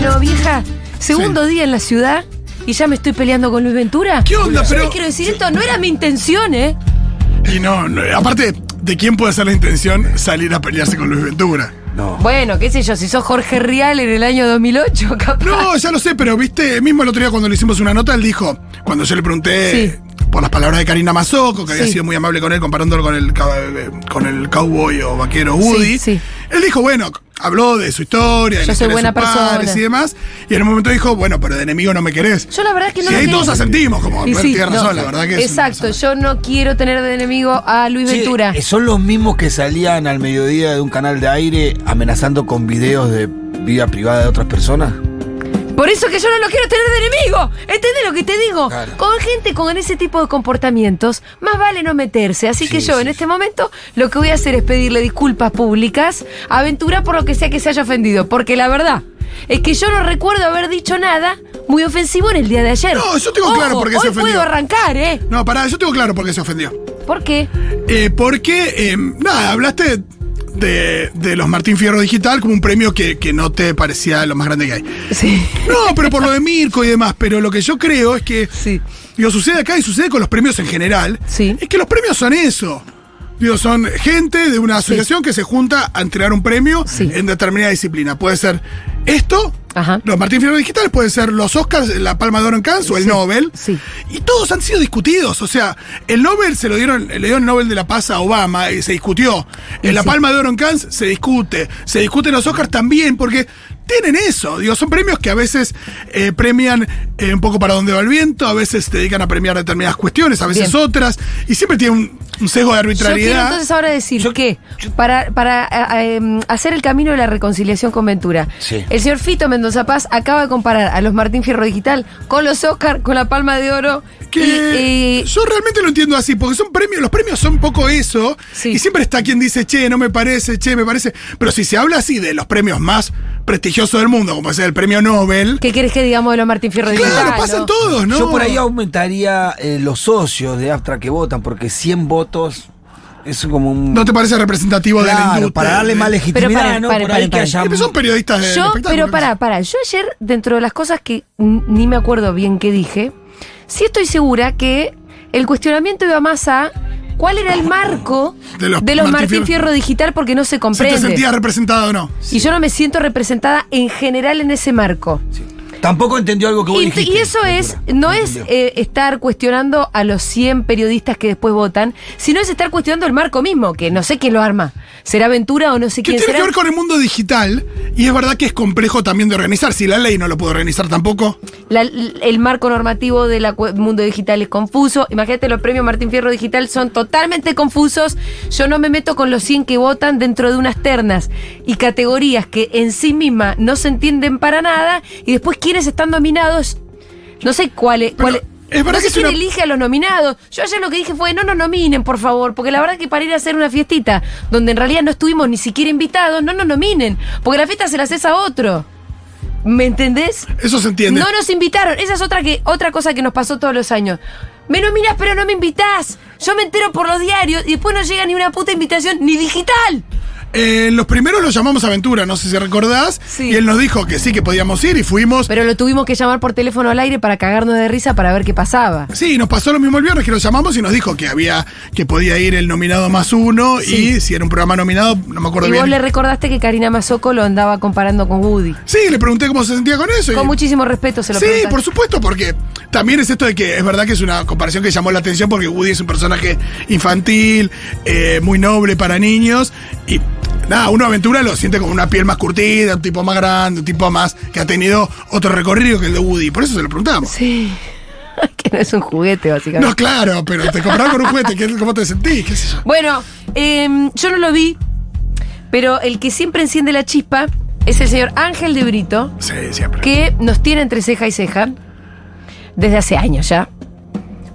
Bueno, vieja, segundo día en la ciudad y ya me estoy peleando con Luis Ventura. ¿Qué onda? Yo Pero- les quiero decir esto, no era mi intención, ¿eh? Y no, no, aparte, ¿de quién puede ser la intención salir a pelearse con Luis Ventura? No. Bueno, qué sé yo, si sos Jorge Rial en el año 2008, capaz. No, ya lo sé, pero viste, mismo el otro día cuando le hicimos una nota, él dijo, cuando yo le pregunté Sí. por las palabras de Karina Mazoco, que había Sí. sido muy amable con él, comparándolo con el, eh, con el cowboy o vaquero Woody, sí. Él dijo, bueno, habló de su historia, de Yo la soy historia de buena sus padres persona. y demás, y en un momento dijo, bueno, pero de enemigo no me querés. Yo la verdad es que no y lo ahí quiero- todos asentimos, como, Y sí, tiene no. razón, la verdad que es una Exacto, persona- yo no quiero tener de enemigo a Luis Sí, Ventura. eh, son los mismos que salían al mediodía de un canal de aire amenazando con videos de vida privada de otras personas. Por eso que yo no lo quiero tener de enemigo. ¿Entendés lo que te digo? Claro. Con gente con ese tipo de comportamientos, más vale no meterse. Así que yo sí, en este momento lo que voy a hacer es pedirle disculpas públicas a Ventura por lo que sea que se haya ofendido. Porque la verdad es que yo no recuerdo haber dicho nada muy ofensivo en el día de ayer. No, yo tengo claro por qué se ofendió. puedo arrancar, ¿eh? No, pará, yo tengo claro por qué se ofendió. ¿Por qué? Eh, porque, eh, nada, hablaste de, de los Martín Fierro Digital como un premio que, que no te parecía lo más grande que hay. Sí. No, pero por lo de Mirko y demás, pero lo que yo creo es que, Sí. digo, sucede acá y sucede con los premios en general, Sí. es que los premios son eso. Digo, son gente de una asociación que se junta a entregar un premio Sí. en determinada disciplina. Puede ser esto, Ajá. los Martín Fierro Digitales, pueden ser los Oscars, la Palma de Oro en Cannes o el Sí, Nobel. sí. Y todos han sido discutidos. O sea, el Nobel se lo dieron, le dieron el Nobel de la Paz a Obama y se discutió. En la. Palma de Oro en Cannes se discute. Se discuten los Oscars también, porque tienen eso. Digo, son premios que a veces eh, premian eh, un poco para donde va el viento, a veces se dedican a premiar determinadas cuestiones, a veces Bien. otras, y siempre tienen un, un sesgo de Yo quiero arbitrariedad. entonces ahora decir Yo- que para, para a, em, hacer el camino de la reconciliación con Ventura, Sí. el señor Fito Mendoza Paz acaba de comparar a los Martín Fierro Digital con los Oscar, con la Palma de Oro. que y, y- yo realmente lo entiendo así, porque son premios, los premios son poco eso, Sí. y siempre está quien dice, che, no me parece, che, me parece. Pero si se habla así de los premios más prestigiosos del mundo, como es el premio Nobel, ¿Qué querés que digamos de los Martín Fierro Digital? claro, pasan no? todos, ¿no? Yo por ahí aumentaría eh, los socios de Astra que votan, porque 100 votos es como un. ¿No te parece representativo de la industria? para darle más de- legitimidad, Pero paren, ¿no? paren, por ahí paren, que haya. Son periodistas del Yo, pero ¿qué para, sé yo. para. Yo ayer, dentro de las cosas que ni me acuerdo bien qué dije, sí estoy segura que el cuestionamiento iba más a cuál era el marco De los Martín, Martín Fierro. Fierro Digital porque no se Si te comprende. sentías representado o no. Y yo no me siento representada en general en ese marco. Tampoco entendió algo que vos Y, dijiste. y eso es, no es eh, estar cuestionando a los 100 periodistas que después votan, sino es estar cuestionando el marco mismo, que no sé quién lo arma. ¿Será Ventura o no sé quién tiene será? que ver con el mundo digital, y es verdad que es complejo también de organizar. Si la ley no lo puede organizar tampoco. La- el marco normativo del mundo digital es confuso. Imagínate, los premios Martín Fierro Digital son totalmente confusos. Yo no me meto con los 100 que votan dentro de unas ternas y categorías que en sí mismas no se entienden para nada. Y después, ¿quiénes están nominados? No sé cuáles. Cuáles- es verdad no sé que es quién una- elige a los nominados. Yo ayer lo que dije fue, no nos nominen, por favor, porque la verdad que para ir a hacer una fiestita donde en realidad no estuvimos ni siquiera invitados, no nos nominen, porque la fiesta se la haces a otro. ¿Me entendés? Eso se entiende. No nos invitaron. Esa es otra, que, otra cosa que nos pasó todos los años. Me nominas, pero no me invitás. Yo me entero por los diarios y después no llega ni una puta invitación, ni digital. Eh, los primeros los llamamos Aventura, no sé si recordás. Sí. Y él nos dijo que sí, que podíamos ir y fuimos. Pero lo tuvimos que llamar por teléfono al aire para cagarnos de risa para ver qué pasaba. Sí, nos pasó lo mismo el viernes que lo llamamos y nos dijo que había que podía ir el nominado más uno Sí. y si era un programa nominado, no me acuerdo Y bien. vos le recordaste que Karina Mazoco lo andaba comparando con Woody. Sí, le pregunté cómo se sentía con eso. y- Con muchísimo respeto se lo Sí, preguntaste. por supuesto, porque también es esto de que es verdad que es una comparación que llamó la atención porque Woody es un personaje infantil, eh, muy noble para niños y nada, uno aventura lo siente como una piel más curtida, un tipo más grande, un tipo más que ha tenido otro recorrido que el de Woody, por eso se lo preguntamos. Sí. que no es un juguete, básicamente. No, claro, pero te compraron con un juguete, ¿qué- ¿cómo te sentís? ¿Qué sé yo? Bueno, em, yo no lo vi, pero el que siempre enciende la chispa es el señor Ángel de Brito. Sí, siempre. que nos tiene entre ceja y ceja desde hace años ya.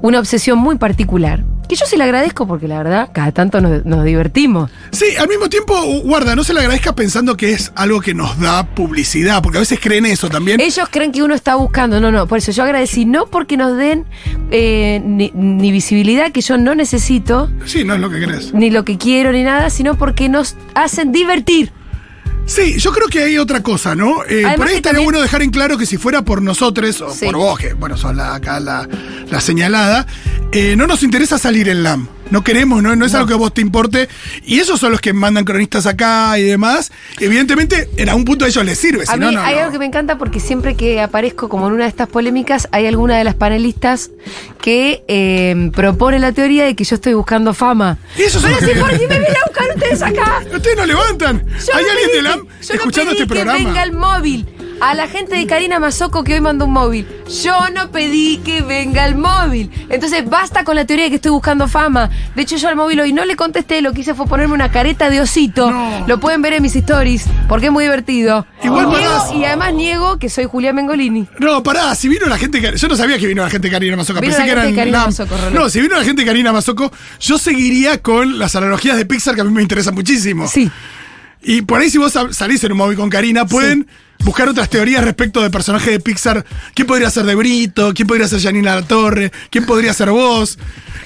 Una obsesión muy particular. Que yo se le agradezco porque la verdad, cada tanto nos, nos divertimos. Sí, al mismo tiempo, guarda, no se le agradezca pensando que es algo que nos da publicidad, porque a veces creen eso también. Ellos creen que uno está buscando. No, no, por eso yo agradecí, no porque nos den eh, ni, ni visibilidad que yo no necesito, Sí, no es lo que crees. ni lo que quiero, ni nada, sino porque nos hacen divertir. Sí, yo creo que hay otra cosa, ¿no? Eh, por ahí estaría también- bueno dejar en claro que si fuera por nosotros o Sí. por vos, que bueno, sos la, acá la, la señalada, eh, no nos interesa salir en LAM. No queremos, no, no es algo que a vos te importe. Y esos son los que mandan cronistas acá y demás. Evidentemente, en algún punto a ellos les sirve. A Si mí no, no, hay algo que me encanta porque siempre que aparezco como en una de estas polémicas, hay alguna de las panelistas que eh, propone la teoría de que yo estoy buscando fama. Y eso es Pero que viene. por qué me vienen a buscar ustedes acá. Ustedes no levantan. Yo ¿Hay alguien de que- no escuchando pedí este que programa? venga el móvil. A la gente de Karina Mazoco que hoy mandó un móvil. Yo no pedí que venga el móvil. Entonces basta con la teoría de que estoy buscando fama. De hecho, yo al móvil hoy no le contesté. Lo que hice fue ponerme una careta de osito. No. Lo pueden ver en mis stories porque es muy divertido. Igual Niego- parás. y además niego que soy Julián Mengolini. No, pará, si vino la gente. Yo no sabía que vino la gente de Karina Mazoco. Vino Pensé la que eran de Rolando. No, si vino la gente de Karina Mazoco, yo seguiría con las analogías de Pixar que a mí me interesan muchísimo. Sí. Y por ahí, si vos sal- salís en un móvil con Karina, pueden buscar otras teorías respecto de personajes de Pixar. ¿Quién podría ser de Brito? ¿Quién podría ser Janina La Torre? ¿Quién podría ser vos?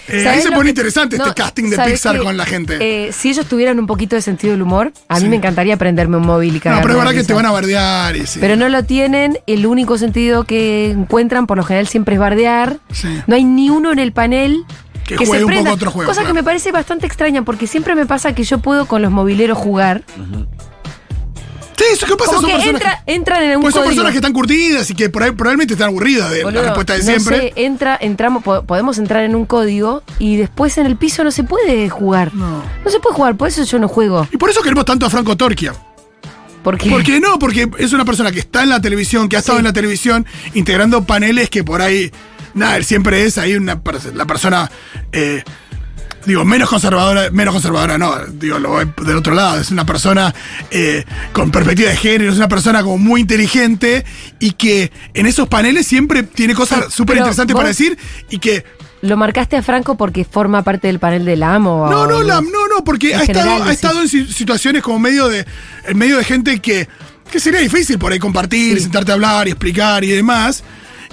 Eh, ahí ¿Sabés se pone que- interesante no, este casting de ¿sabés Pixar con la gente. Eh, si ellos tuvieran un poquito de sentido del humor, a mí me encantaría prenderme un móvil y no, pero es verdad que te van a bardear y sí. Pero no lo tienen, el único sentido que encuentran por lo general siempre es bardear. Sí. No hay ni uno en el panel Que se juegue un prenda. poco otro juego, Cosa claro. que me parece bastante extraña porque siempre me pasa que yo puedo con los mobileros jugar. Sí, eso qué pasa Como son que personas entra- entran en un pues son código. personas que están curtidas y que por ahí probablemente están aburridas de Boludo, la respuesta de no siempre. sé, entra, entramos, po- podemos entrar en un código y después en el piso no se puede jugar. No. No se puede jugar, por eso yo no juego. Y por eso queremos tanto a Franco Torquia. Porque ¿Por qué no? Porque es una persona que está en la televisión, que ha estado Sí. en la televisión, integrando paneles que por ahí. Nada, él siempre es ahí una la persona. Eh, digo, menos conservadora, menos conservadora, no, digo, lo voy del otro lado, es una persona eh, con perspectiva de género, es una persona como muy inteligente y que en esos paneles siempre tiene cosas súper interesantes para decir y que lo marcaste a Franco porque forma parte del panel del amo. No, no, la- no, no, porque ha estado, ha estado en si- situaciones como medio de. En medio de gente que. que sería difícil por ahí compartir, Sí. sentarte a hablar y explicar y demás.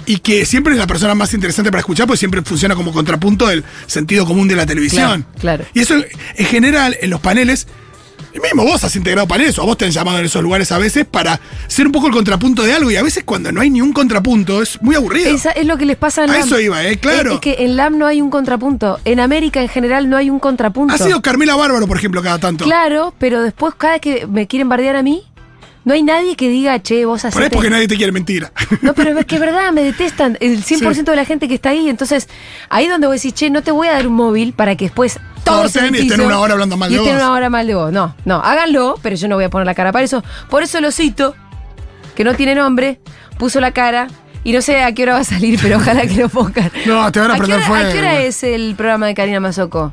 Y que siempre es la persona más interesante para escuchar, porque siempre funciona como contrapunto del sentido común de la televisión. Claro, claro. Y eso, en general, en los paneles. y Mismo vos has integrado paneles o a vos te han llamado en esos lugares a veces para ser un poco el contrapunto de algo y a veces cuando no hay ni un contrapunto es muy aburrido. Esa es lo que les pasa en A LAM. eso iba, ¿eh? Claro. Es, es que en LAM no hay un contrapunto. En América en general no hay un contrapunto. Ha sido Carmela Bárbaro, por ejemplo, cada tanto. Claro, pero después cada vez que me quieren bardear a mí, no hay nadie que diga, che, vos Por ahí es porque nadie te quiere mentir. No, pero es que es verdad, me detestan. El 100% Sí. de la gente que está ahí. Entonces, ahí donde vos decís, che, no te voy a dar un móvil para que después todos y estén una hora hablando mal y de estén vos. una hora mal de vos. No, no, háganlo, pero yo no voy a poner la cara para eso. Por eso lo cito, que no tiene nombre, puso la cara. Y no sé a qué hora va a salir, pero ojalá que lo pongan. No, te van a qué prender hora- fuego. ¿A qué hora es el programa de Karina Mazoco?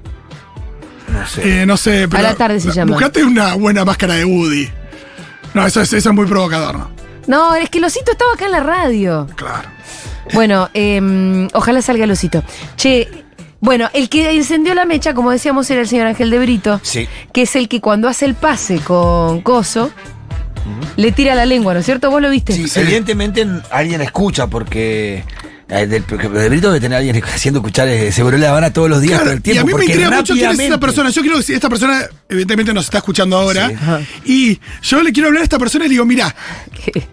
No sé. Eh, no sé, pero. la tarde se llama. Buscate una buena máscara de Woody. No, eso es, eso es muy provocador, ¿no? No, es que el osito estaba acá en la radio. Claro. Bueno, eh, ojalá salga el osito. Che, bueno, el que encendió la mecha, como decíamos, era el señor Ángel de Brito. Sí. Que es el que cuando hace el pase con Coso, le tira la lengua, ¿no es cierto? ¿Vos lo viste? Sí, evidentemente alguien escucha porque. Eh, del- Brito debe tener alguien haciendo escuchar Seguro la Habana todos los días Claro, todo el tiempo. y a mí me intriga mucho quién es esa rápidamente- persona. Yo quiero que si esta persona, evidentemente, nos está escuchando ahora. Sí. Y yo le quiero hablar a esta persona y le digo, mira,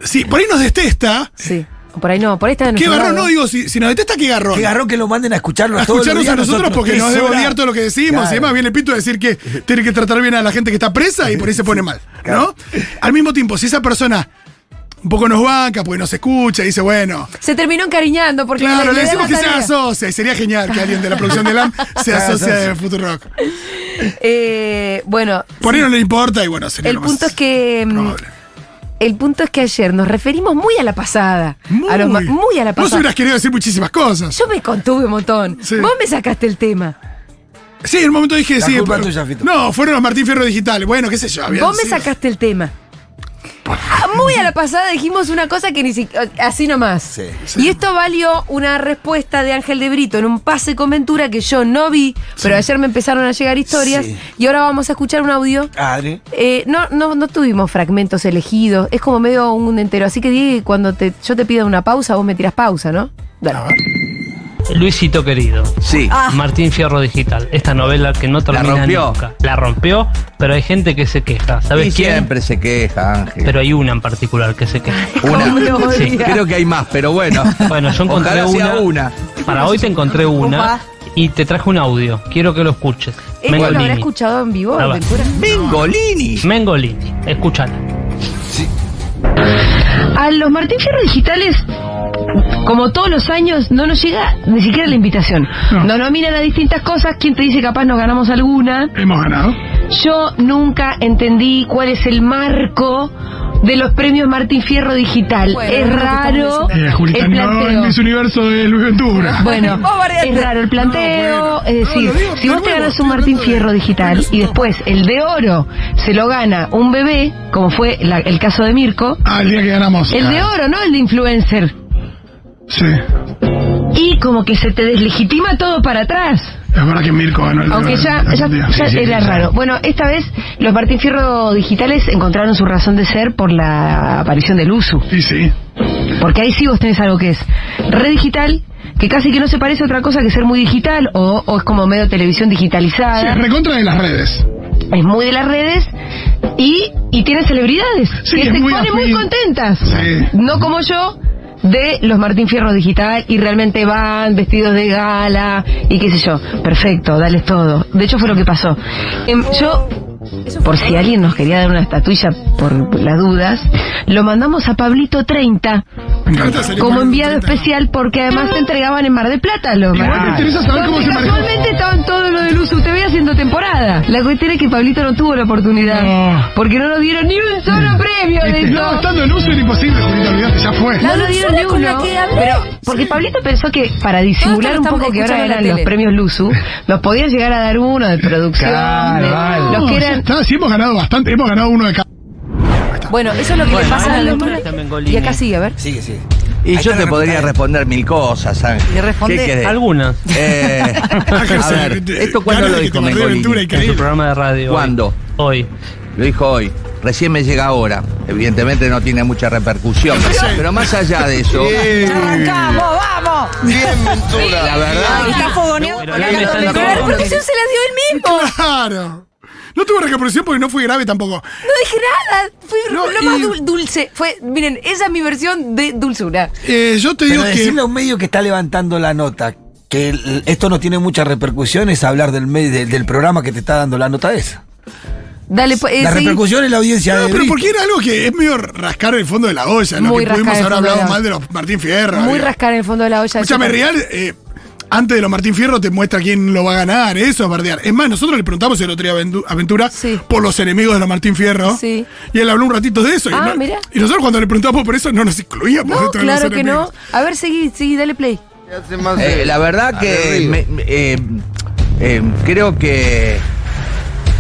si por ahí nos detesta, sí. O por ahí no, por ahí está qué garrón, no, digo, si, si nos detesta, qué garrón. Que agarró que lo manden a escucharnos a todos escucharnos a nosotros porque nos debe odiar todo lo que decimos. Claro. Y además viene Pito a decir que tiene que tratar bien a la gente que está presa y por ahí se pone mal. ¿no? Claro. Al mismo tiempo, si esa persona un poco nos banca, porque nos escucha y dice, bueno. Se terminó encariñando porque Claro, le decimos que se y sería genial que alguien de la producción de LAM se asocie de Futurock. Eh, bueno, Por ahí no le importa y bueno, sería el lo más punto es que mm, probable. el punto es que ayer nos referimos muy a la pasada. Muy, A los ma- muy a la Vos pasada. hubieras querido decir muchísimas cosas. Yo me contuve un montón. Sí. Vos me sacaste el tema. Sí, en un momento dije, La sí. culpa pero- es tuya, Fito. No, fueron los Martín Fierro Digitales. Bueno, qué sé yo. habían Vos me sacaste el tema. Muy a la pasada dijimos una cosa que ni siquiera. Así nomás. Sí, sí. Y esto valió una respuesta de Ángel de Brito en un pase con Ventura que yo no vi, pero ayer me empezaron a llegar historias. Sí. Y ahora vamos a escuchar un audio. Adri. Eh, no, no, no tuvimos fragmentos elegidos, es como medio un entero. Así que Diego, cuando te, yo te pido una pausa, vos me tiras pausa, ¿no? Dale. A ver. Luisito querido. Sí. Ah. Martín Fierro Digital, esta novela que no termina rompió. nunca. La rompió, pero hay gente que se queja. ¿Sabes Y quién? siempre se queja, Ángel. Pero hay una en particular que se queja. una. Sí, creo que hay más, pero bueno. Bueno, yo encontré Ojalá sea una, una. Para hoy te encontré una Opa. y te traje un audio. Quiero que lo escuches. ¿Esto lo habrá Mengolini. escuchado en vivo? Mengolini. Mengolini. Escúchala. A los Martín Fierro digitales, como todos los años, no nos llega ni siquiera la invitación. No. Nos nominan a distintas cosas. ¿Quién te dice capaz nos ganamos alguna? Hemos ganado. Yo nunca entendí cuál es el marco de los premios Martín Fierro digital. Bueno, es raro Eh, Julita, el no planteo. en ese universo de Luis Ventura. Bueno, es raro el planteo, No, bueno. es decir, No, digo si vos te ganas un Martín Fierro digital y después el de oro se lo gana un bebé, como fue la- el caso de Mirko, Ah, el día que ganamos. el de oro, no el de influencer, Sí. y como que se te deslegitima todo para atrás. Es verdad que Mirko ganó el Aunque ya, Sí, sí, era sí. raro. Bueno, esta vez los Martín Fierro digitales encontraron su razón de ser por la aparición del USU. Sí, sí. Porque ahí sí vos tenés algo que es red digital, que casi que no se parece a otra cosa que ser muy digital, o, o es como medio televisión Sí, digitalizada. es recontra de las redes. es muy de las redes y, y tiene celebridades Sí, que se muy ponen muy contentas. Sí. No como yo de los Martín Fierro Digital y realmente van vestidos de gala y qué sé yo. Perfecto, dales todo. De hecho fue lo que pasó. Em, yo, por si alguien nos quería dar una estatuilla por las dudas, lo mandamos a Pablito 30 Me encanta salir como enviado 30. especial porque además se entregaban en Mar del Plata los Igual Martín. me interesa saber cómo Donde se manejó. casualmente estaban todos los de Luz TV haciendo temporada. La cuestión es que Pablito no tuvo la oportunidad. No. Porque no nos dieron ni un solo premio de Estaba eso. estando en uso era imposible, Julita, olvidate, ya fue. No nos dieron ni uno. Pero, porque Pablito pensó que para disimular un poco que ahora eran los premios Luzu, nos podían llegar a dar uno de producción. Claro, de- vale. los No, que eran. está, sí hemos ganado bastante, hemos ganado uno de cada. Bueno, eso es lo que Bueno, le pasa a ahora los le Martín. toca a Mengolini. Y acá sigue, a ver. Sigue, sigue. Y Ahí yo te la podría responder mil cosas, Ángel. Y responde-. Algunas. Eh, a ver, ¿esto cuándo lo dijo Mengolini? En su programa de radio. ¿Cuándo? Hoy. Lo dijo hoy. Recién me llega ahora. Evidentemente no tiene mucha repercusión. Pero más allá de eso, ¡Arrancamos, vamos! Bien, Ventura. la verdad. Está fogoneado. La la repercusión se la dio él mismo. Claro. No tuve repercusión porque no fue grave tampoco. No dije nada. Fui No, lo más dul- dulce. Fue, miren, esa es mi versión de dulzura. Eh, yo te Pero digo que. decirle a un medio que está levantando la nota que el- esto no tiene mucha repercusión es hablar del, medio- del, del programa que te está dando la nota esa. Dale, pues, eh, La repercusión es la audiencia No, de pero Brito. porque era algo que es medio rascar el fondo de la olla, lo Muy que pudimos haber de hablado la- mal de los Martín Fierro. Muy rascar en el fondo de la olla. Escúchame, Real, eh, antes de los Martín Fierro te muestra quién lo va a ganar, eso es bardear. Es más, nosotros le preguntamos el otro día a Aventura Sí. por los enemigos de los Martín Fierro. Sí. Y él habló un ratito de eso. y, Ah, no- mira. y nosotros cuando le preguntamos por eso no nos incluíamos No, dentro de claro los que no. A ver, seguí, seguí, dale play. Eh, la verdad que Aguerrido. me- me- eh, eh, creo que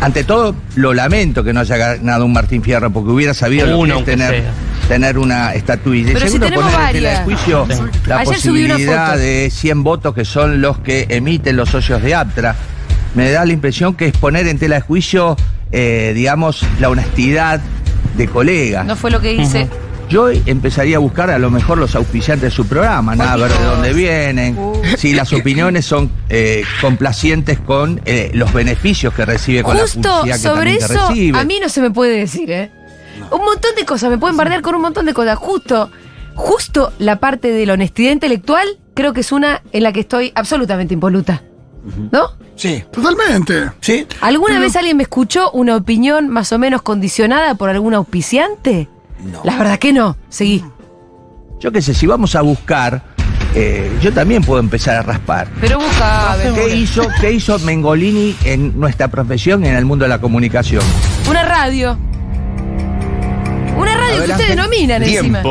ante todo lo lamento que no haya ganado un Martín Fierro porque hubiera sabido lo Uno, que es aunque tener, sea. Tener una estatuilla. Y Pero segundo, tenemos poner en tela de varias. juicio Sí. la Ayer posibilidad de 100 votos que son los que emiten los socios de APTRA. Me da la impresión que es poner en tela de juicio, eh, digamos, la honestidad de colegas. No fue lo que hice. Yo empezaría a buscar a lo mejor los auspiciantes de su programa, nada, ver de dónde vienen, si las opiniones son eh, complacientes con eh, los beneficios que recibe con la Justo publicidad que sobre también eso, recibe. a mí no se me puede decir, ¿eh? Un montón de cosas, me pueden bardear con un montón de cosas. Justo, justo la parte de la honestidad intelectual, creo que es una en la que estoy absolutamente impoluta. ¿No? Sí, Totalmente. sí. ¿Alguna Pero- vez alguien me escuchó una opinión más o menos condicionada por algún auspiciante? No. La verdad que no. Seguí. Yo qué sé, si vamos a buscar, eh, yo también puedo empezar a raspar. Pero busca. ¿Qué hizo, ¿Qué hizo Mengolini en nuestra profesión, en el mundo de la comunicación? Una radio. Adelante. ustedes nominan encima.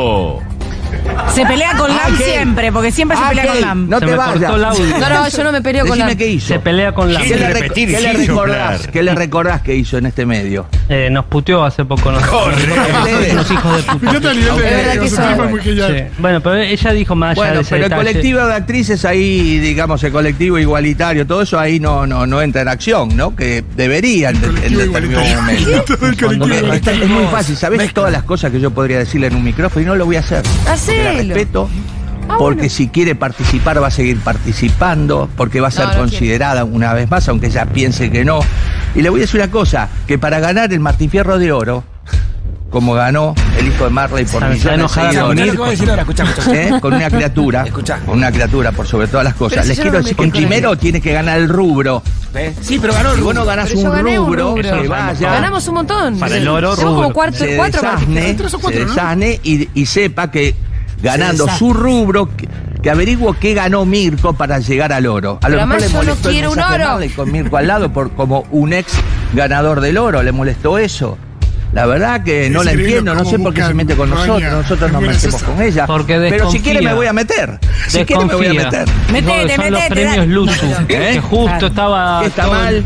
Se pelea con Lam Ángel. siempre, porque siempre se pelea con Ángel, Lam. No Se te me vayas. cortó el audio. No, no, yo no me peleo con Decime la. qué hizo. Se pelea con la. ¿Qué le, rec- repetir qué le recordás? ¿Qué le recordás que hizo en este medio? Eh, nos puteó hace poco. Nos, Ustedes. los hijos de puta. Fíjate a nivel Es verdad de que nosotros eso- fue muy genial. Sí. Bueno, pero ella dijo más allá de Bueno, ese pero el detalle. colectivo de actrices ahí, digamos, el colectivo igualitario, todo eso ahí no, no, no entra en acción, ¿no? Que deberían en, colectivo determinado igualitario. momento. Todo el Cuando colectivo. me- Está- es muy fácil, ¿sabés todas las cosas que yo podría decirle en un micrófono y no lo voy a hacer? Porque la respeto porque si quiere participar va a seguir participando, porque va a ser No, no considerada una vez más, aunque ella piense que no. Y le voy a decir una cosa, que para ganar el Martín Fierro de Oro, como ganó el hijo de Marley por millones de enojada Escuchá, con escuchá seguidores, ahora. ¿eh? con una criatura, Escuchá. con una criatura por sobre todas las cosas. Les quiero no decir que primero tiene que ganar el rubro. ¿Ves? Sí, pero ganó el Si vos no rubro. ganás un rubro, rubro. que vaya, Ganamos un montón. Para el oro, Somos como rubro. cuatro, se cuatro desasne, Tres o cuatro, se ¿no? desasne y, y sepa que ganando su rubro, que, que averigüe qué ganó Mirko para llegar al oro. A lo mejor le yo no molestó el quiero un oro. Con Mirko al lado por, como un ex ganador del oro, le molestó eso. La verdad que no la entiendo, no sé por qué se mete con nosotros, nosotros nos metemos con ella. Porque Pero si quiere me voy a meter. Si quiere me voy a meter. Metete, son los premios. Luzu. ¿Eh? Que justo estaba.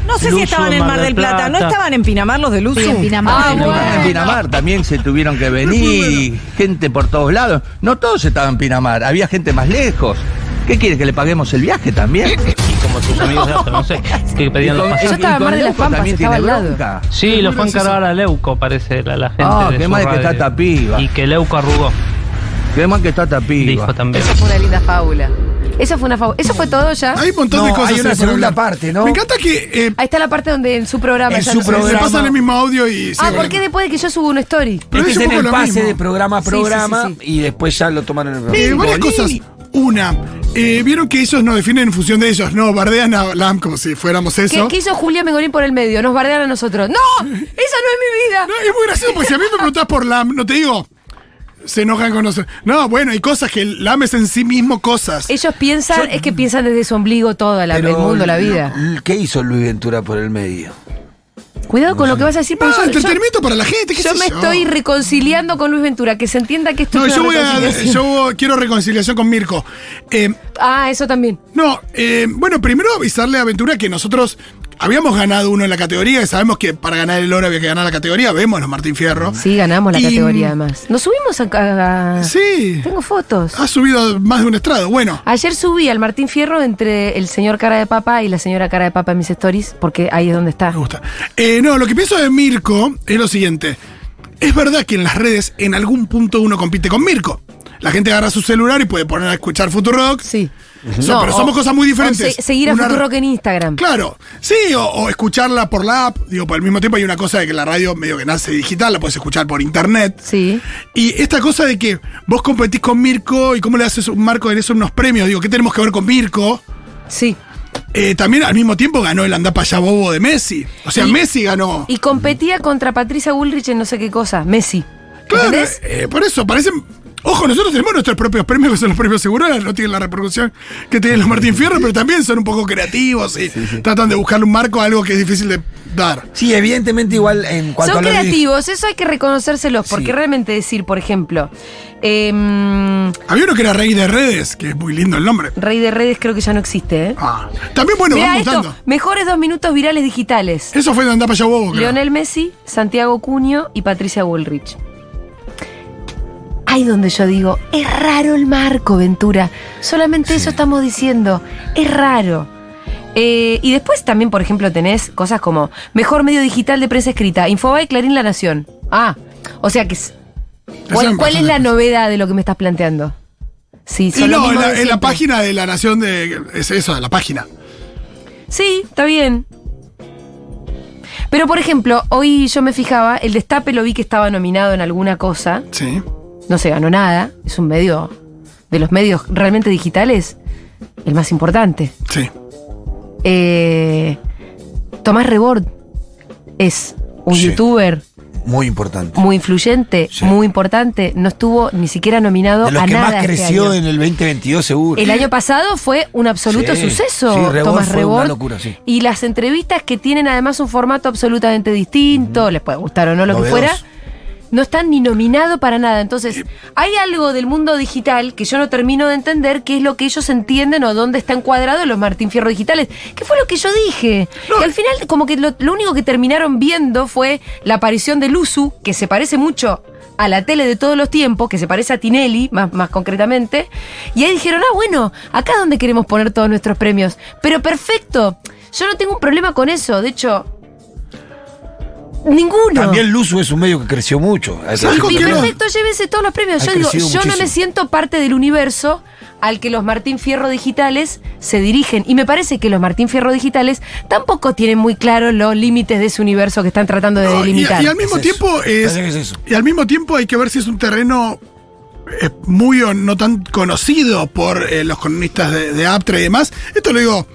No sé si Luzu estaban en Mar del Plata. ¿No estaban en Pinamar los de Luzu? Sí, en Pinamar. Ah, En. Pinamar también se tuvieron que venir gente por todos lados. No todos estaban en Pinamar, había gente más lejos. ¿Qué quiere que le paguemos el viaje también? Y como tus amigos de no sé. Que pedían los pasajes. Yo estaba en Mar de las Pampas, también estaba tiene al lado. bronca. Sí, lo fue a encargar a Leuco, parece, la, la gente. Ah, de qué su mal que está esta piba. Y que Leuco arrugó, Qué mal que está esta piba. dijo también. Esa fue una linda fábula. Esa fue una fábula. ¿Eso fue todo ya? Hay un montón de cosas. hay una eh, segunda hablar. parte, ¿no? Me encanta que eh, Ahí está la parte donde en su programa. En ya su no sé. se programa. pasan el mismo audio y. Ah, ¿por qué después de que yo subo una story? Pero Este es en el pase mismo. de programa a Sí, sí, programa sí, y después ya lo toman en el Eh, programa. varias cosas. Una, eh, vieron que ellos nos definen en función de ellos, no, bardean a LAM como si fuéramos ¿Qué, eso. qué hizo Julia Megorín por el medio? Nos bardean a nosotros. ¡No! ¡Esa no es mi vida! No, es muy gracioso porque si a mí me preguntás por LAM, no te digo, se enojan con nosotros. No, bueno, hay cosas que LAM es en sí mismo cosas. Ellos piensan, es que piensan desde su ombligo todo, la- el mundo, la vida. ¿Qué hizo Luis Ventura por el medio? Cuidado con lo que vas a decir, No, yo- yo, entretenimiento para la gente, qué yo sé me yo. estoy reconciliando con Luis Ventura, que se entienda que esto No, es yo una voy a. Yo quiero reconciliación con Mirko. Eh, Ah, eso también. no, eh, bueno, primero avisarle a Aventura que nosotros habíamos ganado uno en la categoría, y sabemos que para ganar el oro había que ganar la categoría, vemos los Martín Fierro. Sí, ganamos la Y- categoría además. Nos subimos a... a- Sí, Tengo fotos. ha subido más de un estrado. Bueno, Ayer subí al Martín Fierro entre el señor cara de papa y la señora cara de papa en mis stories, porque ahí es donde está. me gusta. Eh, no, lo que pienso de Mirko es lo siguiente. Es verdad que en las redes en algún punto uno compite con Mirko. La gente agarra su celular y puede poner a escuchar Futurock. Sí. So- pero somos cosas muy diferentes. se- seguir a Una- Futurock en Instagram. Claro, sí, o, o escucharla por la app. Digo, por el mismo tiempo hay una cosa de que la radio medio que nace digital, la puedes escuchar por internet. Sí. Y esta cosa de que vos competís con Mirko y cómo le haces un marco de eso unos premios, digo, ¿qué tenemos que ver con Mirko? Sí. Eh, también al mismo tiempo ganó el andá para allá bobo de Messi. O sea, Y- Messi ganó. Y competía contra Patricia Bullrich en no sé qué cosa. Messi. claro, eh, por eso, parecen. Ojo, nosotros tenemos nuestros propios premios, que son los premios Segurola, no tienen la repercusión que tienen los Martín Fierro, pero también son un poco creativos y tratan de buscarle un marco a algo que es difícil de dar. Sí, evidentemente igual en cuanto Son a lo de- creativos, eso hay que reconocérselos, porque Sí. realmente decir, por ejemplo, em, Había uno que era Rey de Redes, que es muy lindo el nombre. Rey de Redes creo que ya no existe, ¿eh? Ah, también, bueno, Mirá van esto, mejores dos minutos virales digitales. Eso fue de allá bobo, creo. Lionel Messi, Santiago Cuño y Patricia Bullrich. Ahí donde yo digo, es raro el marco, Ventura. Solamente eso estamos diciendo. Es raro. Eh, y después también, por ejemplo, tenés cosas como mejor medio digital de prensa escrita, Infobae, Clarín, La Nación. Ah, o sea que... ¿Cuál, cuál es la novedad de lo que me estás planteando? Sí, Y son lo no, en la, en la página de la Nación de. Es eso, la página. Sí, está bien. Pero, por ejemplo, hoy yo me fijaba, el Destape lo vi que estaba nominado en alguna cosa. Sí. No se ganó nada. Es un medio de los medios realmente digitales, el más importante. Sí. Eh, Tomás Rebord es un Sí. youtuber Muy importante. muy influyente, Sí. muy importante. No estuvo ni siquiera nominado De los a que nada. más este creció año. en el 2022 seguro. El año pasado fue un absoluto Sí, suceso, Rebord Tomás fue una locura, sí. Y las entrevistas que tienen además un formato absolutamente distinto, les puede gustar o no lo que fuera, no están ni nominados para nada. Entonces, hay algo del mundo digital que yo no termino de entender qué es lo que ellos entienden o dónde está encuadrado los Martín Fierro digitales. ¿Qué fue lo que yo dije? Que al final, como que lo, lo único que terminaron viendo fue la aparición de Luzu, que se parece mucho a la tele de todos los tiempos, que se parece a Tinelli, más, más concretamente. Y ahí dijeron, ah, bueno, acá es donde queremos poner todos nuestros premios. Pero perfecto, yo no tengo un problema con eso. De hecho, Ninguno. También Luzu es un medio que creció mucho. Hay que ¿Sabes Y qué no? perfecto, llévense todos los premios. Ha Yo digo, yo no me siento parte del universo al que los Martín Fierro digitales se dirigen. Y me parece que los Martín Fierro digitales tampoco tienen muy claro los límites de ese universo que están tratando de No, delimitar. y al mismo Es eso. tiempo es, y al mismo tiempo hay que ver si es un terreno eh, muy o no tan conocido por eh, los cronistas de, de Aptra y demás. Esto lo digo,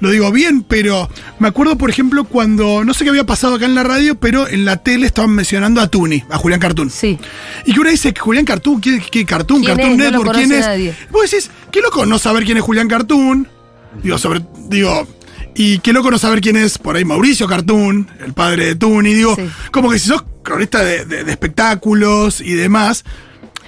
lo digo bien, pero me acuerdo, por ejemplo, cuando no sé qué había pasado acá en la radio, pero en la tele estaban mencionando a Tuni, a Julián Cartoon. Sí. Y que uno dice que Julián Cartoon, ¿qué, qué Cartoon? ¿Quién Cartoon es? No Network, ¿quién conoce es? nadie. Vos decís, qué loco no saber quién es Julián Cartoon. Digo, sobre, digo, y qué loco no saber quién es por ahí Mauricio Cartoon, el padre de Tuni. Digo, Sí. como que si sos cronista de, de- de espectáculos y demás,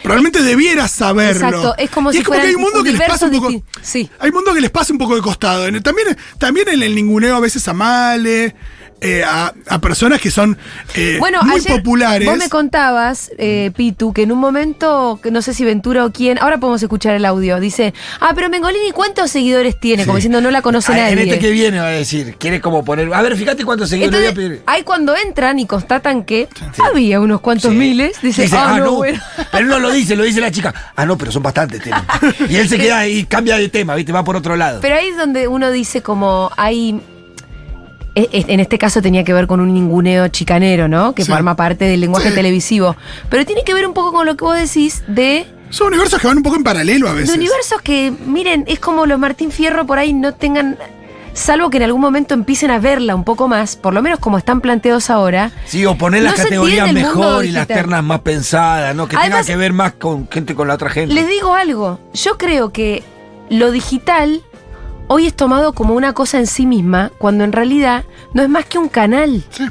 probablemente debieras saberlo. Exacto, es como Y si es como que hay un mundo que les pasa un poco. sí. Hay un mundo que les pasa un poco de costado. También, también en el ninguneo a veces a Male. Eh, a, a personas que son eh, Bueno, muy ayer populares. Vos me contabas, eh, Pitu, que en un momento, que no sé si Ventura o quién, ahora podemos escuchar el audio, dice, ah, pero Mengolini, ¿cuántos seguidores tiene? Como diciendo, no la conoce Ah, nadie. En este que viene va a decir, quiere como poner. A ver, fíjate cuántos seguidores voy a Entonces, pedir. ahí cuando entran y constatan que había unos cuantos Sí. miles, dice, ah, no, bueno. Pero no lo dice, lo dice la chica. Ah, no, pero son bastantes. tienen. Y él se queda ahí, cambia de tema, ¿viste? Va por otro lado. Pero ahí es donde uno dice como hay... En este caso tenía que ver con un ninguneo chicanero, ¿no? Que Sí. forma parte del lenguaje Sí. televisivo. Pero tiene que ver un poco con lo que vos decís de Son universos que van un poco en paralelo a veces. De universos que, miren, es como los Martín Fierro por ahí no tengan. Salvo que en algún momento empiecen a verla un poco más, por lo menos como están planteados ahora. Sí, o poner las No categorías mejor y las ternas más pensadas, ¿no? Que Además- tenga que ver más con gente con la otra gente. Les digo algo, yo creo que lo digital hoy es tomado como una cosa en sí misma, cuando en realidad no es más que un canal. Sí.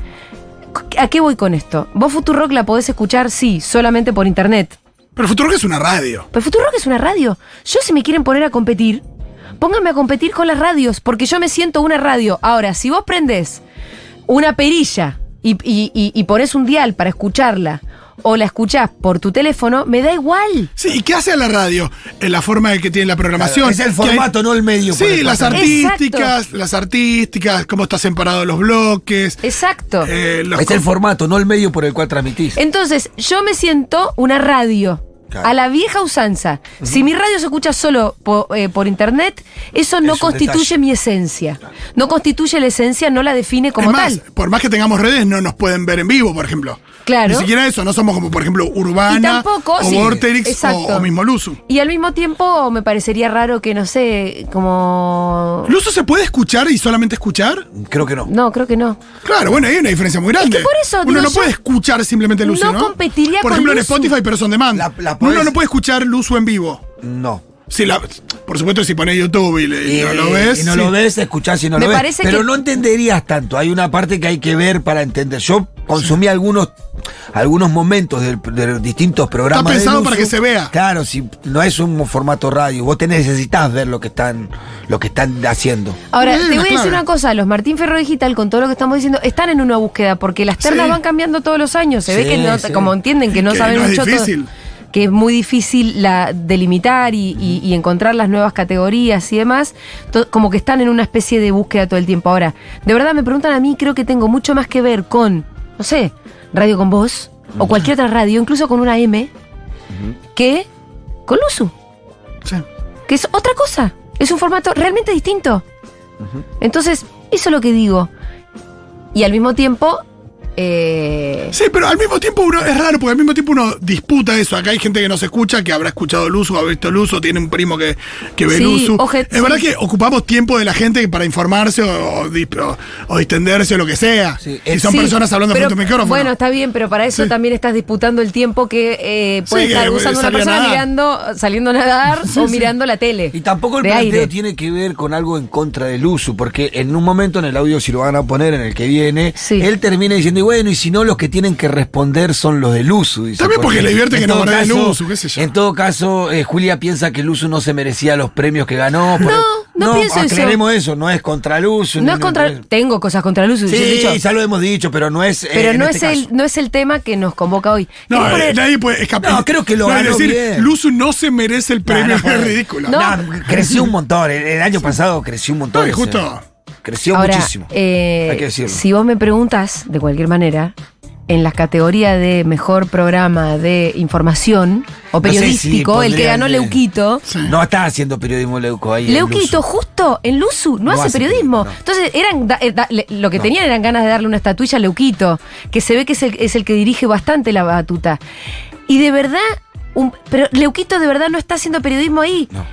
¿A qué voy con esto? Vos Futurock la podés escuchar, sí, solamente por internet. Pero Futurock es una radio. Pero Futurock es una radio. Yo si me quieren poner a competir, pónganme a competir con las radios, porque yo me siento una radio. Ahora, si vos prendés una perilla y, y, y- y pones un dial para escucharla, o la escuchás por tu teléfono, me da igual. Sí, ¿y qué hace a la radio? En la forma de que tiene la programación. Es el hay- formato, no el medio. por Sí, el las artísticas, las artísticas, cómo están separados los bloques. Exacto. eh, los Es el formato, no el medio por el cual transmitís. Entonces, yo me siento una radio. Claro. A la vieja usanza. Si mi radio se escucha solo po- eh, por, internet, eso no Es constituye detalle. mi esencia. No constituye la esencia, no la define como es más, tal. por más que tengamos redes, no nos pueden ver en vivo, por ejemplo. Claro. Ni siquiera eso, no somos como, por ejemplo, Y Urbana, tampoco, o sí, Vorterix, o, o mismo Luzu. Y al mismo tiempo me parecería raro que, no sé, como... ¿Luzu se puede escuchar y solamente escuchar? Creo que no. No, creo que no. Claro, bueno, hay una diferencia muy grande. Es que por eso, Uno digo, no yo puede escuchar simplemente Luzu, no ¿no? competiría Por con ejemplo, en. Spotify, pero son demand. La- la Uno podés- no puede escuchar Luzu en vivo. No. Sí, la- por supuesto, si pones YouTube y, le- y no lo ves. Y no sí. lo ves, escuchás y no Me lo ves. Pero que- no entenderías tanto. Hay una parte que hay que ver para entender. Yo consumí algunos algunos momentos del- de, los distintos programas. Está pensado para que se vea. Claro, si no es un formato radio, vos te necesitas ver lo que están lo que están haciendo. Ahora, te voy a decir claro. una cosa, los Martín Ferro Digital, con todo lo que estamos diciendo, están en una búsqueda, porque las ternas Sí. van cambiando todos los años. Se ve que no, sí. como entienden que no Que saben no es mucho todo- difícil. Que es muy difícil la delimitar y, y- y encontrar las nuevas categorías y demás, to- como que están en una especie de búsqueda todo el tiempo. Ahora, de verdad me preguntan a mí, creo que tengo mucho más que ver con, no sé, Radio con Voz o cualquier otra radio, incluso con una M, que con Luzu, Sí. que es otra cosa, es un formato realmente distinto. Entonces, eso es lo que digo. Y al mismo tiempo, eh, Sí, pero al mismo tiempo uno es raro, porque al mismo tiempo uno disputa eso. Acá hay gente que no se escucha, que habrá escuchado Luzu, habrá visto Luzu, tiene un primo que, que ve Sí, oje- es verdad sí. que ocupamos tiempo de la gente para informarse o, o o- o distenderse o lo que sea. Sí, y el- son Sí, personas hablando pero, frente a un micrófono. Bueno, está bien, pero para eso Sí. también estás disputando el tiempo que eh, puede Sí, estar que usando una persona nadar. mirando, saliendo a nadar o sí. mirando la tele. Y tampoco el planteo aire. tiene que ver con algo en contra del uso, porque en un momento en el audio, si lo van a poner en el que viene, Sí. él termina diciendo, bueno, y si no, los que tienen que responder son los del uso. dice, También porque le divierte que no caso- uso, qué sé yo. En todo caso, eh, Julia piensa que el uso no se merecía los premios que ganó. por- No, no pienso eso. aclaremos eso. no es contra el uso. No es contra. Tengo cosas contra el uso. Sí, de hecho, ya lo hemos dicho, pero no es. eh, pero en no, este es el, no es el tema que nos convoca hoy. No, ¿Querés eh, poner- nadie puede escapar. No, creo que lo ganó decir, bien. Luzu no se merece el premio, No, no, es no. ridículo. No. No, creció un montón. El, el año pasado creció un montón. No, justo- Creció Ahora, muchísimo. eh, Hay que decirlo. si vos me preguntas, de cualquier manera, en las categorías de mejor programa de información o No sé si periodístico, el que ganó Leuquito. No está haciendo periodismo Leuco ahí. Leuquito, justo en Luzu, no, No hace hace periodismo. no. Entonces, eran da- eh, da- lo que tenían eran ganas de darle una estatuilla a Leuquito, que se ve que es el, es el que dirige bastante la batuta. Y de verdad, un- pero Leuquito de verdad no está haciendo periodismo ahí. No.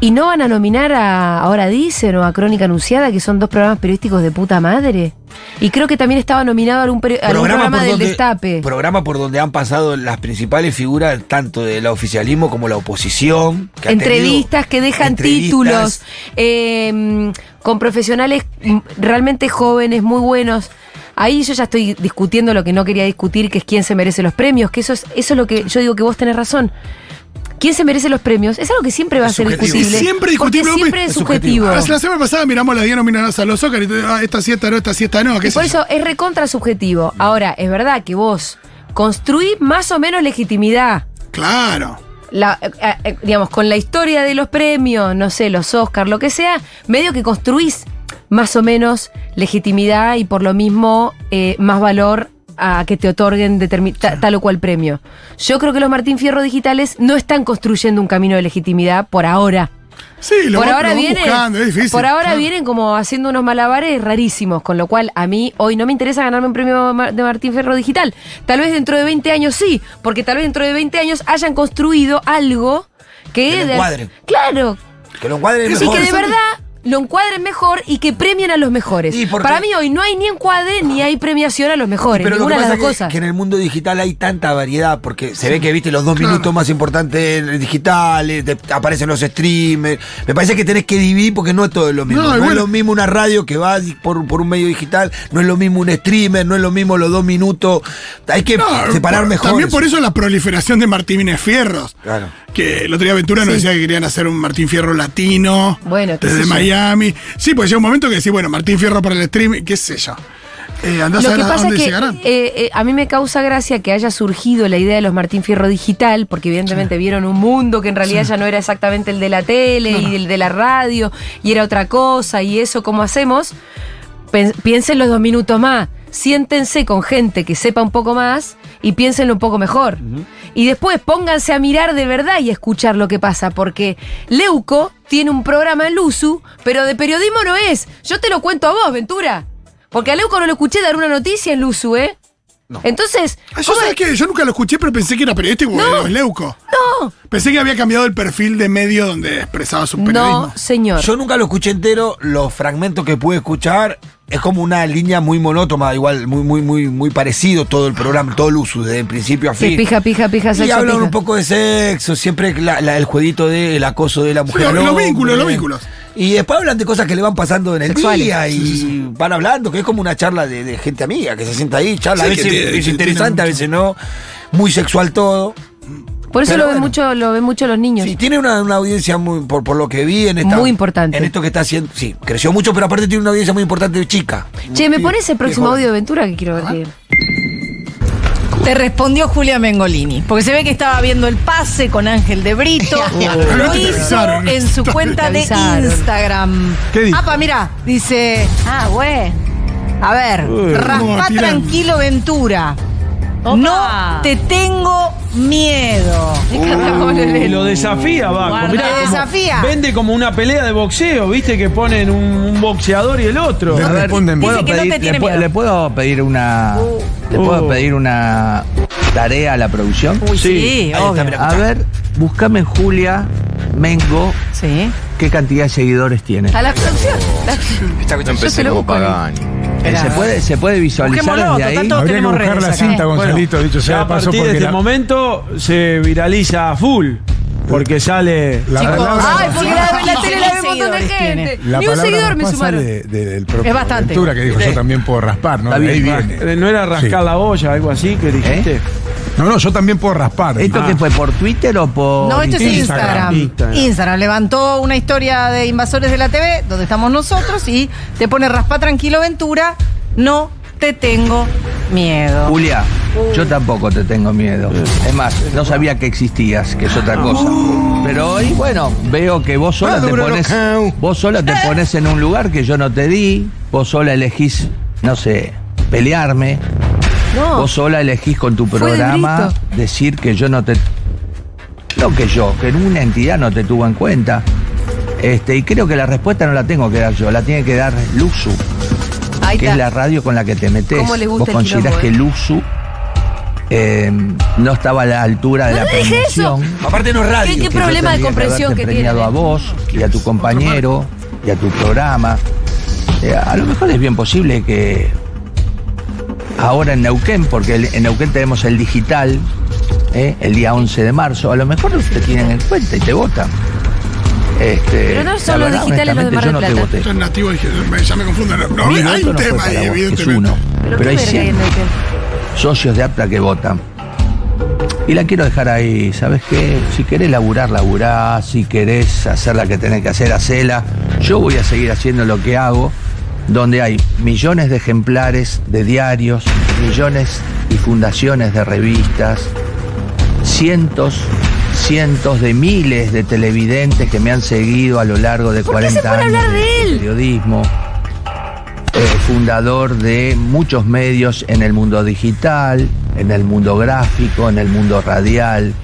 Y no van a nominar a Ahora Dicen o a Crónica Anunciada, que son dos programas periodísticos de puta madre. Y creo que también estaba nominado a algún, peri- a algún programa del donde, Destape. programa por donde han pasado las principales figuras tanto del oficialismo como la oposición. que entrevistas tenido que dejan entrevistas. títulos eh, con profesionales realmente jóvenes, muy buenos. Ahí yo ya estoy discutiendo lo que no quería discutir, que es quién se merece los premios, que eso es, eso es lo que yo digo que vos tenés razón. ¿Quién se merece los premios? Es algo que siempre va a ser discutible. Siempre porque discutible, Siempre es es subjetivo. subjetivo. La semana pasada miramos las 10 nominadas a los Oscar y te- ah, esta siesta no, esta siesta no, qué Y sé por eso es recontra subjetivo. Ahora, es verdad que vos construís más o menos legitimidad. Claro. la, eh, eh, digamos, con la historia de los premios, no sé, los Oscars, lo que sea, medio que construís más o menos legitimidad y por lo mismo eh, más valor a que te otorguen ta- tal o cual premio. Yo creo que los Martín Fierro digitales no están construyendo un camino de legitimidad por ahora. Sí, lo por va- ahora lo vienen, buscando, es difícil. por ahora claro. vienen como haciendo unos malabares rarísimos, con lo cual a mí hoy no me interesa ganarme un premio de Martín Ferro Digital. Tal vez dentro de 20 años sí, porque tal vez dentro de 20 años hayan construido algo que... Que lo de- encuadre. Claro, Que lo encuadren Eso y mejor. que de verdad lo encuadren mejor y que premien a los mejores. Y Para mí hoy no hay ni encuadre ni hay premiación a los mejores, Pero lo que ninguna de pasa las es cosas. que en el mundo digital hay tanta variedad, porque se ve que, viste, los dos Claro. minutos más importantes en el digital, te- aparecen los streamers. Me parece que tenés que dividir porque no es todo lo mismo. No, es lo mismo una radio que va por, por un medio digital, no es lo mismo un streamer, no es lo mismo los dos minutos. Hay que No, separar por- mejor. También por eso la proliferación de Martínez Fierros. Claro. Que el otro día Ventura nos decía que querían hacer un Martín Fierro latino. Bueno, desde yo. Miami. Sí, pues llega un momento que decís, bueno, Martín Fierro para el streaming, qué sé yo. Eh, andás a Lo ver que a pasa es que eh, eh, a mí me causa gracia que haya surgido la idea de los Martín Fierro digital, porque evidentemente vieron un mundo que en realidad ya no era exactamente el de la tele y el de la radio, y era otra cosa, y eso, ¿cómo hacemos? Los dos minutos más, siéntense con gente que sepa un poco más y piénsenlo un poco mejor. Y después pónganse a mirar de verdad y escuchar lo que pasa, porque Leuco tiene un programa en Luzu, pero de periodismo no es. Yo te lo cuento a vos, Ventura. Porque a Leuco no lo escuché dar una noticia en Luzu, ¿eh? Entonces, Ah, Yo, que yo nunca lo escuché, pero pensé que era periodístico No. es leuco. no, Pensé que había cambiado el perfil de medio donde expresaba su periodismo. no, señor. Yo nunca lo escuché entero, los fragmentos que pude escuchar es como una línea muy monótona, igual muy muy muy muy parecido todo el programa, todo el uso desde el principio a Sí, fin. pija, pija, pija, y sexo, hablan pija. un poco de sexo, siempre la- la- el jueguito del acoso de la mujer. los- vínculos, los vínculos. Y después hablan de cosas que le van pasando en el Sexuales. día y van hablando, que es como una charla de, de gente amiga que se sienta ahí, charla, Sí, a veces es interesante, a veces no, muy sexual todo. Por eso Pero lo ven bueno. mucho, lo ven mucho los niños. Sí, tiene una, una audiencia muy, por, por lo que vi en esta. Muy importante. En esto que está haciendo. Sí, creció mucho, pero aparte tiene una audiencia muy importante de chica. Che, ¿me Sí, pones el próximo audio de Ventura que quiero ver Te respondió Julia Mengolini, porque se ve que estaba viendo el pase con Ángel de Brito. Lo hizo en su cuenta de. Instagram. ¿Qué dijo? Apa, mira, dice, ah, güey. A ver, tirando. tranquilo Ventura. Opa. No te tengo miedo. Y lo desafía, Baco. Mirá Lo desafía. Vende como una pelea de boxeo, ¿viste? Que ponen un, un boxeador y el otro. A ver, Responden ¿puedo Dice que no pedir- te tiene le, pu- miedo. le puedo pedir una le puedo Uh. pedir una tarea a la producción? Uy, sí, Sí, ahí obvio. está. A ver, buscame en Julia Mengo Sí. qué cantidad de seguidores tiene. A la producción. La- Esta cuestión- Yo se lo busco. Eh, ¿Se puede, se puede visualizar desde ahí? total, todos Habría que buscar la acá. cinta, Bueno, dicho sea a de este la, momento se viraliza a full. Porque sale. la Chicos, palabra, Ay, porque la, la tele la ve un montón de gente. la Ni un seguidor me sumaron. sale de- del propio Es bastante. Ventura, que dijo, yo también puedo raspar, ¿no? Ahí viene. Eh, ¿No era rascar Sí. la olla, algo así que dijiste? No, no, yo también puedo raspar. ¿Esto Ah. qué fue? ¿Por Twitter o por.? No, esto es Instagram. Instagram. Levantó una historia de invasores de la TV, donde estamos nosotros, y te pone raspa tranquilo Ventura, no te tengo miedo. Julia, yo tampoco te tengo miedo. Es más, no sabía que existías, que es otra cosa. Pero hoy, bueno, veo que vos sola te pones. Vos sola te pones en un lugar que yo no te di. Vos sola elegís, no sé, pelearme. No. Vos sola elegís con tu programa decir que yo no te. No que yo, que una entidad no te tuvo en cuenta. Este, y creo que la respuesta no la tengo que dar yo, la tiene que dar Luzu, Ahí que está. es la radio con la que te metes. ¿Cómo le gusta Vos el considerás que? Luzu eh, no estaba a la altura de No la le dije eso. premiación. Aparte no es radio. ¿Qué- qué que yo problema de comprensión que tiene? a vos y a tu compañero y a tu programa. Eh, a lo mejor es bien posible que ahora en Neuquén, porque en Neuquén tenemos el digital, eh, el día 11 de marzo, a lo mejor te tienen en cuenta y te votan. Este, Pero no son los verdad, digitales los de Mar yo no te voté. Nativo, ya me confundo. No, hay un tema ahí, evidentemente. uno. Pero, hay verga hay en 100 Neuquén. socios de APTA que votan. Y la quiero dejar ahí, ¿sabes qué? Si querés laburar, laburá, si querés hacer la que tenés que hacer, hacela. Yo voy a seguir haciendo lo que hago, donde hay millones de ejemplares de diarios, millones y fundaciones de revistas, cientos, cientos de miles de televidentes que me han seguido a lo largo de ¿Por qué 40 se pone a años hablar de él? periodismo eh, fundador de muchos medios en el mundo digital, en el mundo gráfico, en el mundo radial.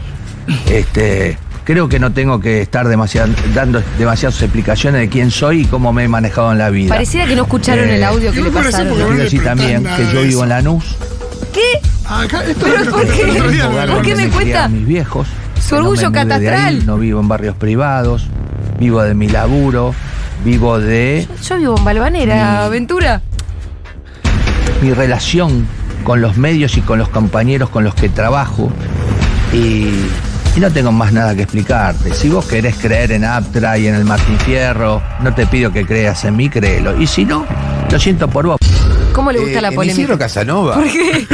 Este, creo que no tengo que estar demasiado, dando demasiadas explicaciones de quién soy y cómo me he manejado en la vida. Pareciera que no escucharon Eh, el audio que no le pasaron. Quiero no decir también que yo vivo en Lanús. ¿Qué? Acá, esto ¿Pero lo por qué? ¿Por qué me criar cuenta? a mis viejos. Su no orgullo ahí, catastral. no vivo en barrios privados, vivo de mi laburo, vivo de Yo vivo en Balvanera, Aventura. mi relación con los medios y con los compañeros con los que trabajo y, y no tengo más nada que explicarte. Si vos querés creer en Aptra y en el Martín Fierro, no te pido que creas en mí, créelo. Y si no, lo siento por vos. ¿Cómo le gusta Eh, la en polémica? Isidro Casanova. ¿Por qué?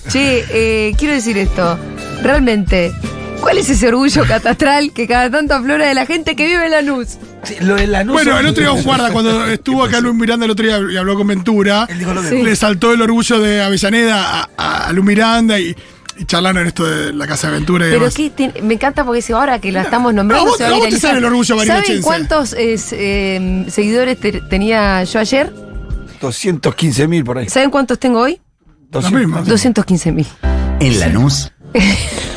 Che, eh, quiero decir esto. Realmente, ¿cuál es ese orgullo catastral que cada tanto aflora de la gente que vive en Lanús? Sí, lo de Lanús Bueno, el otro día, guarda, cuando estuvo acá Luis Miranda el otro día y habló con Ventura, Él dijo lo Sí. mismo. le saltó el orgullo de Avellaneda a, a Luis Miranda y charlaron en esto de la Casa de Ventura y Pero demás. que tiene- me encanta porque ahora que la estamos nombrando a vos- se va a vos te viralizar. sale el orgullo ¿Saben cuántos es, eh, seguidores te- tenía yo ayer? 215 mil por ahí. ¿Saben cuántos tengo hoy? Lo mismo. 215 mil. En Lanús.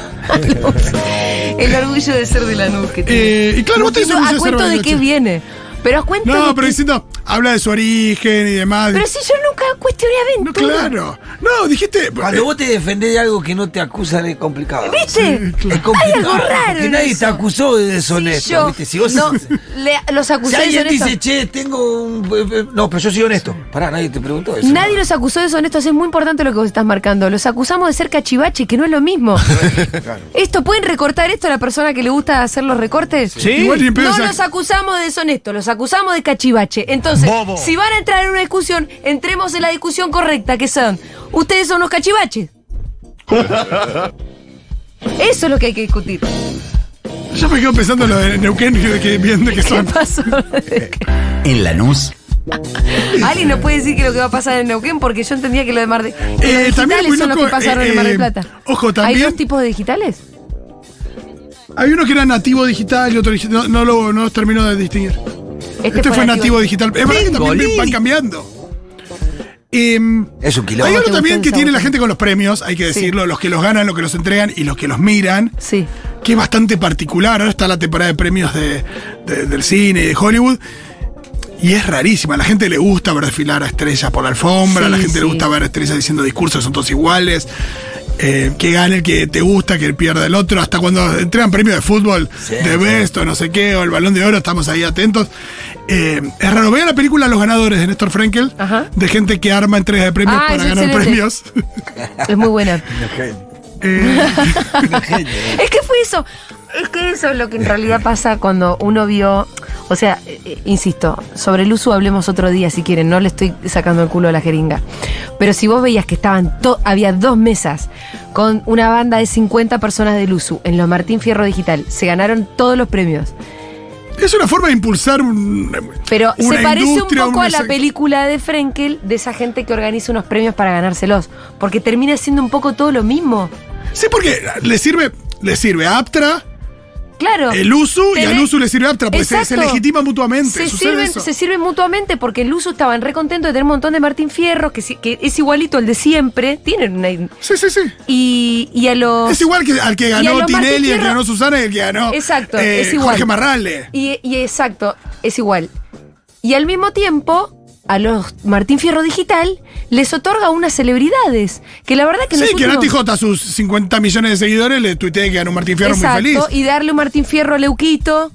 El orgullo de ser de Lanús que tiene. Eh, y claro, vos tenés No, orgullo ¿A de ser cuento de qué viene? Pero a cuento No, pero que- diciendo, habla de su origen y demás. Pero si yo nunca cuestioné a no, Ventura. claro. No, dijiste. Cuando eh, vos te defendés de algo que no te acusan es complicado. ¿Viste? Es complicado. Hay algo raro Porque nadie eso. te acusó de Si deshonesto. yo ¿viste? Si vos no, le- los si acusé de alguien deshonestos. dice, che, tengo un. eh, No, pero yo soy honesto. Pará, nadie te preguntó eso. Nadie los acusó de deshonestos, es muy importante lo que vos estás marcando. Los acusamos de ser cachivache, que no es lo mismo. ¿Esto pueden recortar esto a la persona que le gusta hacer los recortes? Sí. igual No los acusamos de deshonestos, los acusamos de cachivache. Entonces, si van a entrar en una discusión, entremos en la discusión correcta, que son, ustedes son los cachivaches. Eso es lo que hay que discutir. Yo me quedo pensando en lo de Neuquén, que, de que ¿Qué son. pasó? En Lanús. Alguien nos puede decir que lo que va a pasar en Neuquén, porque yo entendía que lo de Mar de... los Eh, también digitales son los que pasaron eh, en Mar del eh, Plata. ojo, ¿Hay también- dos tipos de digitales? Hay uno que era nativo digital y otro no, no lo no los termino de distinguir. Este, fue nativo digital. Es verdad que también van cambiando. Es un hay quilombo. algo también que tiene la gente con los premios, hay que decirlo, los que los ganan, los que los entregan y los que los miran, Sí. que es bastante particular. Ahora está la temporada de premios de- de- del cine y de Hollywood. Y es rarísima. A la gente le gusta ver desfilar a estrellas por la alfombra, a la Sí, gente le gusta ver estrellas diciendo discursos, son todos iguales. Eh, que gane el que te gusta, que el pierda el otro. Hasta cuando entregan premios de fútbol, de Best o no sé qué, o el balón de oro, estamos ahí atentos. Eh, es raro. Vean la película Los Ganadores de Néstor Frankel, Ajá. de gente que arma entregas de premios Ah, para ganar excelente. premios. Es muy buena. Eh, Es que fue eso. Es que eso es lo que en realidad pasa cuando uno vio. O sea, eh, eh, insisto, sobre el uso hablemos otro día si quieren, no le estoy sacando el culo a la jeringa. Pero si vos veías que estaban, había dos mesas con una banda de 50 personas del USU en los Martín Fierro Digital, se ganaron todos los premios. es una forma de impulsar un. Pero una se parece un poco a la película de Frenkel, de esa gente que organiza unos premios para ganárselos. Porque termina siendo un poco todo lo mismo. Sí, porque le sirve, le sirve a Aptra Claro. el uso y al uso le sirve Aptra, pues se, se legitima mutuamente. Se sirven, eso. se sirven mutuamente porque el uso estaban re contentos de tener un montón de Martín Fierro, que, es igualito al de siempre. Tienen una. Sí, sí, sí. Y, y a los. Es igual que al que ganó Tinelli, el que ganó Susana y el que ganó Exacto, eh, es igual. Jorge Marrale. Y, y exacto, es igual. Y al mismo tiempo, a los Martín Fierro Digital les otorga unas celebridades. Que la verdad que Sí, que Nati J, a sus 50 millones de seguidores, le tuiteé que ganó Martín Fierro Exacto, muy feliz. y darle un Martín Fierro a Leuquito,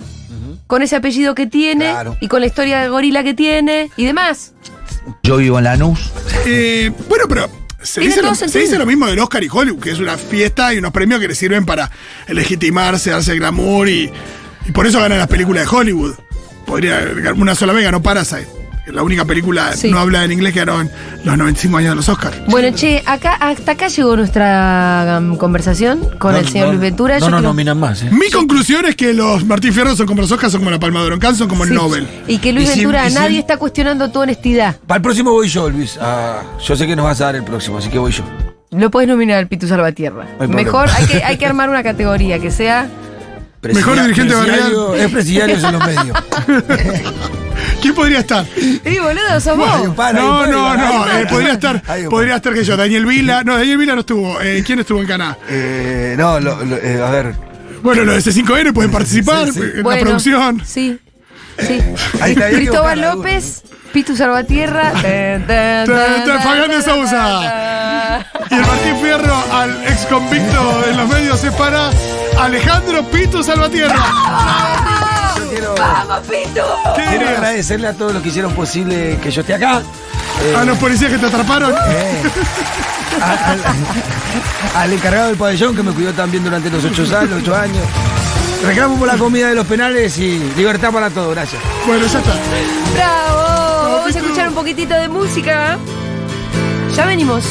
con ese apellido que tiene, Claro. y con la historia de gorila que tiene, y demás. Yo vivo en Lanús. Eh, bueno, pero se Tiene dice, lo, todo se sentido. dice lo mismo del Oscar y Hollywood, que es una fiesta y unos premios que le sirven para legitimarse, darse glamour y, y por eso ganan las películas de Hollywood. Podría, una sola vez ganó Parasite. La única película Sí. no habla en inglés que ganó en los 95 años de los Oscars. Bueno, che, acá, hasta acá llegó nuestra um, conversación con No, el señor no, Luis Ventura. No Yo nos quiero- nominan más, ¿eh? Mi conclusión es que los Martín Fierro son como los Oscars, son como la Palma de Cannes, son como el. Nobel. Y que Luis Y Ventura, si- nadie está cuestionando tu honestidad. Para el próximo voy yo, Luis. Ah, yo sé que nos vas a dar el próximo, así que voy yo. Lo puedes nominar al Pitu Salvatierra. hay. Mejor hay que, hay que armar una categoría que sea. Mejor dirigente presidiario- barrial. Es presidiarios en los medios. ¿Quién podría estar? ¡Eh, boludo, sos vos! Un un No, no, no. eh, podría estar, podría estar que yo, Daniel Vila. No, Daniel Vila no estuvo. Eh, ¿Quién estuvo en Caná? Eh, no, lo- lo- eh, a ver. Bueno, los de C5N pueden participar Sí, sí. en la Bueno, producción. Sí. Sí. Ahí está, que Cristóbal la López, Pitu Salvatierra. Fabián de Sousa. Y el Martín Fierro al ex convicto en los medios es para Alejandro Pito Salvatierra. Quiero, ¡Vamos, agradecerle a todos los que hicieron posible que yo esté acá. Eh, A los policías que te atraparon. eh, a- al, al encargado del pabellón que me cuidó también durante los ocho años. Ocho años. Reclamo por la comida de los penales y libertad para todos. Gracias. Bueno, ya está. ¡Bravo! Vamos a escuchar un poquitito de música. Ya venimos.